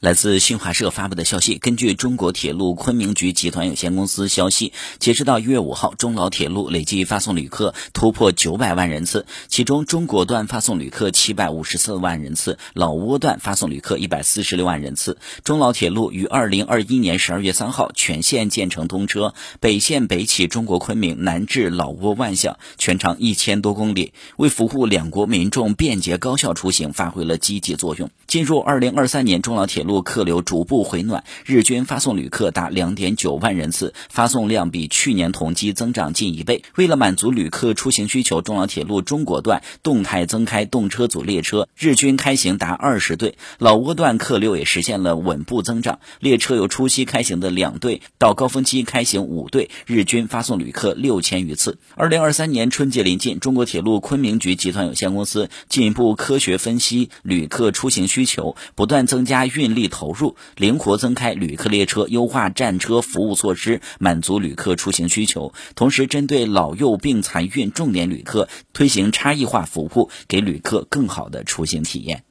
来自新华社发布的消息，根据中国铁路昆明局集团有限公司消息，截止到一月五号，中老铁路累计发送旅客突破九百万人次，其中中国段发送旅客七百五十四万人次，老挝段发送旅客一百四十六万人次。中老铁路于二零二一年十二月三号全线建成通车，北线北起中国昆明，南至老挝万象，全长一千多公里，为服务两国民众便捷高效出行发挥了积极作用。进入二零二三年，中老铁路路客流逐步回暖，日均发送旅客达两点九万人次，发送量比去年同期增长近一倍。为了满足旅客出行需求，中老铁路中国段动态增开动车组列车，日均开行达二十对；老挝段客流也实现了稳步增长，列车由初期开行的两对到高峰期开行五对，日均发送旅客六千余次。二零二三年春节临近，中国铁路昆明局集团有限公司进一步科学分析旅客出行需求，不断增加运力。力投入，灵活增开旅客列车，优化站车服务措施，满足旅客出行需求。同时，针对老幼病残孕重点旅客，推行差异化服务，给旅客更好的出行体验。